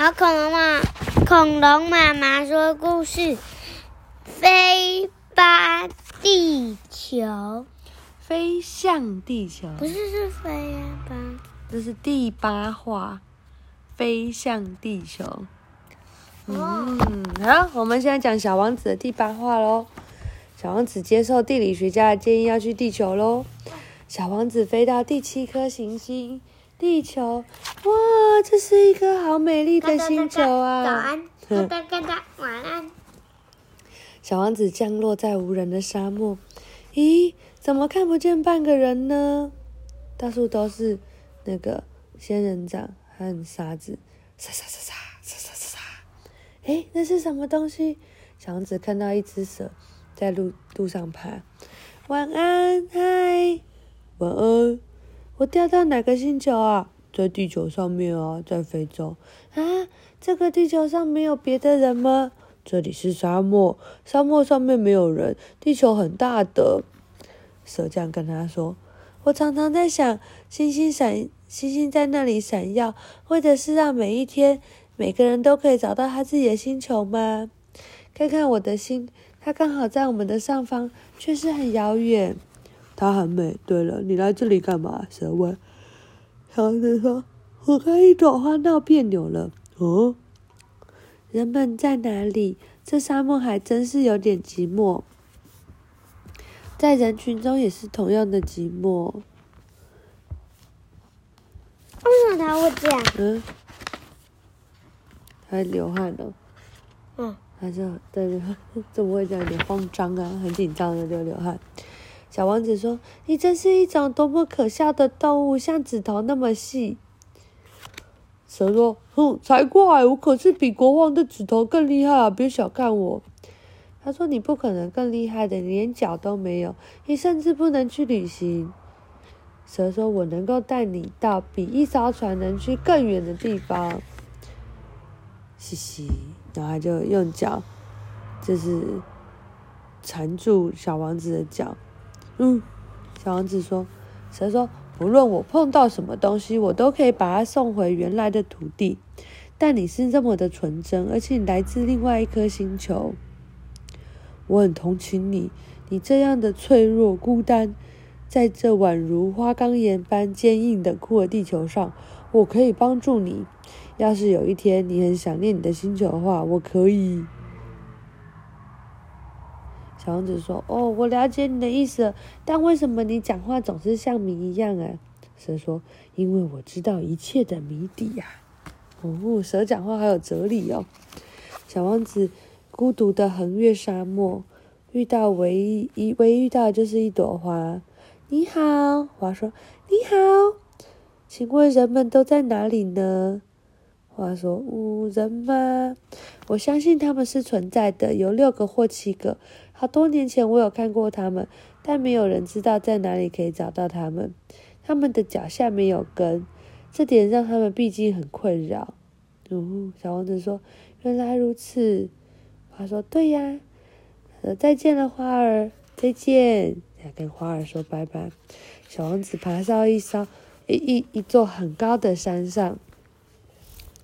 好，恐龙妈，恐龙妈妈说故事，飞吧地球，飞向地球，不是是飞呀吧？这是第八话，飞向地球。哦，嗯，好，我们现在讲小王子的第八话喽。小王子接受地理学家的建议，要去地球喽。小王子飞到第七颗行星，地球。哇，这是一个好美丽的星球啊！早安，嘎哒嘎哒，晚安。小王子降落在无人的沙漠。咦，怎么看不见半个人呢？到处都是那个仙人掌和沙子，沙沙沙沙沙沙沙沙。哎，那是什么东西？小王子看到一只蛇在路路上爬。晚安，嗨，晚安。我掉到哪个星球啊？在地球上面啊，在非洲啊。这个地球上没有别的人吗？这里是沙漠，沙漠上面没有人。地球很大的，蛇这样跟他说。我常常在想，星星闪，星星在那里闪耀，为的是让每一天每个人都可以找到他自己的星球吗？看看我的星，它刚好在我们的上方，却是很遥远。它很美。对了，你来这里干嘛？蛇问。小王子说：“我跟一朵花闹别扭了。”哦。人们在哪里？这沙漠还真是有点寂寞，在人群中也是同样的寂寞。为什么他会这样？嗯，还流汗了，嗯，他就对，怎么会这样？有点慌张啊，很紧张的就流汗。小王子说：“你真是一种多么可笑的动物，像指头那么细。”蛇说：“哼，才怪！我可是比国王的指头更厉害啊！别小看我。”他说：“你不可能更厉害的，你连脚都没有，你甚至不能去旅行。”蛇说：“我能够带你到比一艘船能去更远的地方。”嘻嘻，然后他就用脚，就是缠住小王子的脚。嗯，小王子说：“蛇说。”不论我碰到什么东西，我都可以把它送回原来的土地。但你是这么的纯真，而且你来自另外一颗星球，我很同情你。你这样的脆弱、孤单，在这宛如花岗岩般坚硬的酷儿地球上，我可以帮助你。要是有一天你很想念你的星球的话，我可以。小王子说：“哦，我了解你的意思，但为什么你讲话总是像谜一样啊？”蛇说：“因为我知道一切的谜底呀。”哦，蛇讲话好有哲理哦。小王子孤独的横越沙漠，遇到唯一一唯一遇到的就是一朵花。你好，花说：“你好，请问人们都在哪里呢？”花说：“嗯，人吗？我相信他们是存在的，有六个或七个。”好多年前我有看过他们，但没有人知道在哪里可以找到他们。他们的脚下没有根，这点让他们毕竟很困扰。哦，小王子说：“原来如此。”他说：“对呀。”说：“再见了，花儿，再见。”要跟花儿说拜拜。小王子爬上一艘一一一座很高的山上。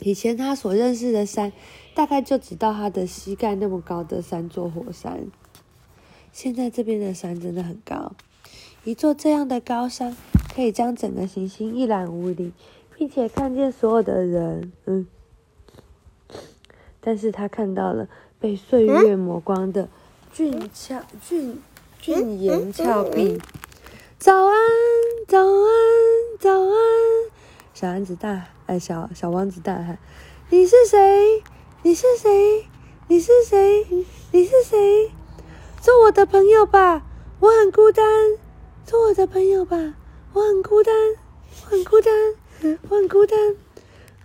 以前他所认识的山，大概就只到他的膝盖那么高的三座火山。现在这边的山真的很高，一座这样的高山可以将整个行星一览无遗，并且看见所有的人。嗯，但是他看到了被岁月磨光的俊俏俊俊颜峭壁。早安，早安，早安！小王子大哎，小小王子大喊：“你是谁？你是谁？你是谁？你是谁？”做我的朋友吧，我很孤单。做我的朋友吧，我很孤单，我很孤单，我很孤单。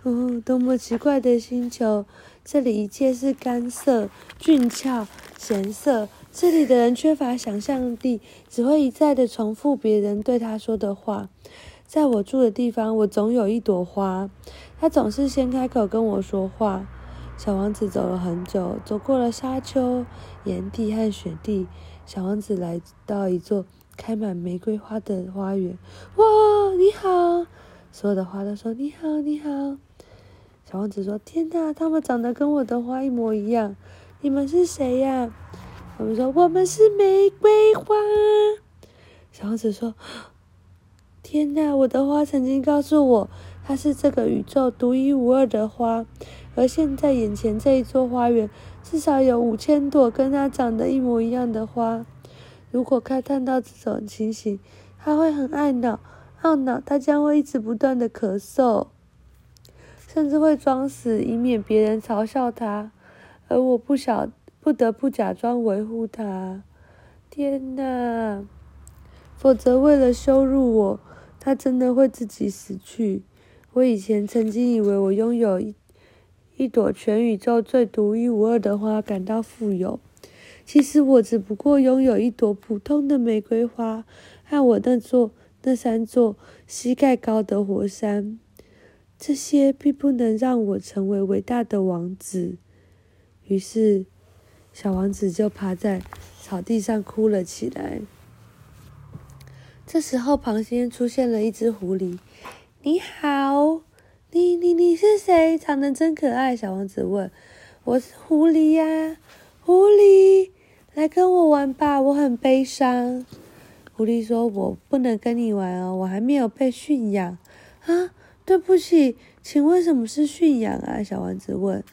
哦，多么奇怪的星球！这里一切是干涩、俊俏、咸涩。这里的人缺乏想象力，只会一再的重复别人对他说的话。在我住的地方，我总有一朵花，它总是先开口跟我说话。小王子走了很久，走过了沙丘、岩地和雪地。小王子来到一座开满玫瑰花的花园。哇，你好！所有的花都说你好，你好。小王子说：“天哪，它们长得跟我的花一模一样。你们是谁呀？”他们说：“我们是玫瑰花。”小王子说：“天哪，我的花曾经告诉我，它是这个宇宙独一无二的花，而现在眼前这一座花园，至少有五千朵跟它长得一模一样的花。如果他看到这种情形，他会很懊恼，懊恼，他将会一直不断的咳嗽。”甚至会装死，以免别人嘲笑他，而我不晓不得不假装维护他。天哪！否则为了羞辱我，他真的会自己死去。我以前曾经以为我拥有一一朵全宇宙最独一无二的花，感到富有。其实我只不过拥有一朵普通的玫瑰花，和我那座那三座膝盖高的火山。这些并不能让我成为伟大的王子。于是，小王子就趴在草地上哭了起来。这时候，旁边出现了一只狐狸。“你好，你你你是谁？长得真可爱。”小王子问。“我是狐狸呀，狐狸，来跟我玩吧，我很悲伤。”狐狸说：“我不能跟你玩哦，我还没有被驯养啊。”对不起，请问什么是驯养啊？小王子问。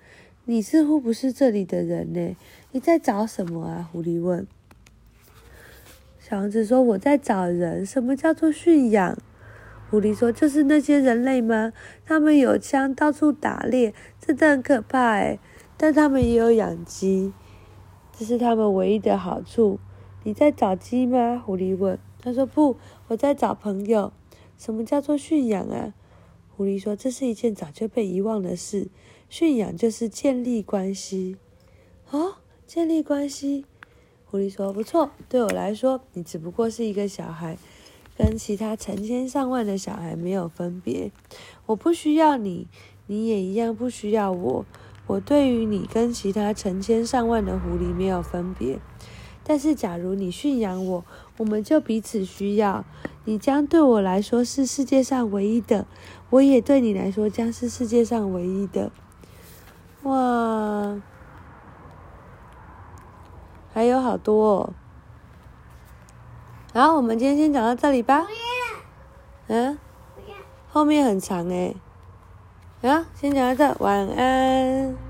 你似乎不是这里的人呢，你在找什么啊？狐狸问。小王子说：“我在找人。什么叫做驯养？”狐狸说：“就是那些人类吗？他们有枪，到处打猎，真的很可怕哎。但他们也有养鸡，这是他们唯一的好处。你在找鸡吗？”狐狸问。他说：“不，我在找朋友。什么叫做驯养啊？”狐狸说：“这是一件早就被遗忘的事，驯养就是建立关系。”哦，建立关系。狐狸说：“不错，对我来说，你只不过是一个小孩，跟其他成千上万的小孩没有分别。我不需要你，你也一样不需要我。我对于你跟其他成千上万的狐狸没有分别。但是，假如你驯养我，我们就彼此需要。你将对我来说是世界上唯一的。”我也对你来说将是世界上唯一的，哇，还有好多，哦然后我们今天先讲到这里吧。嗯，后面很长哎，啊，先讲到这，晚安。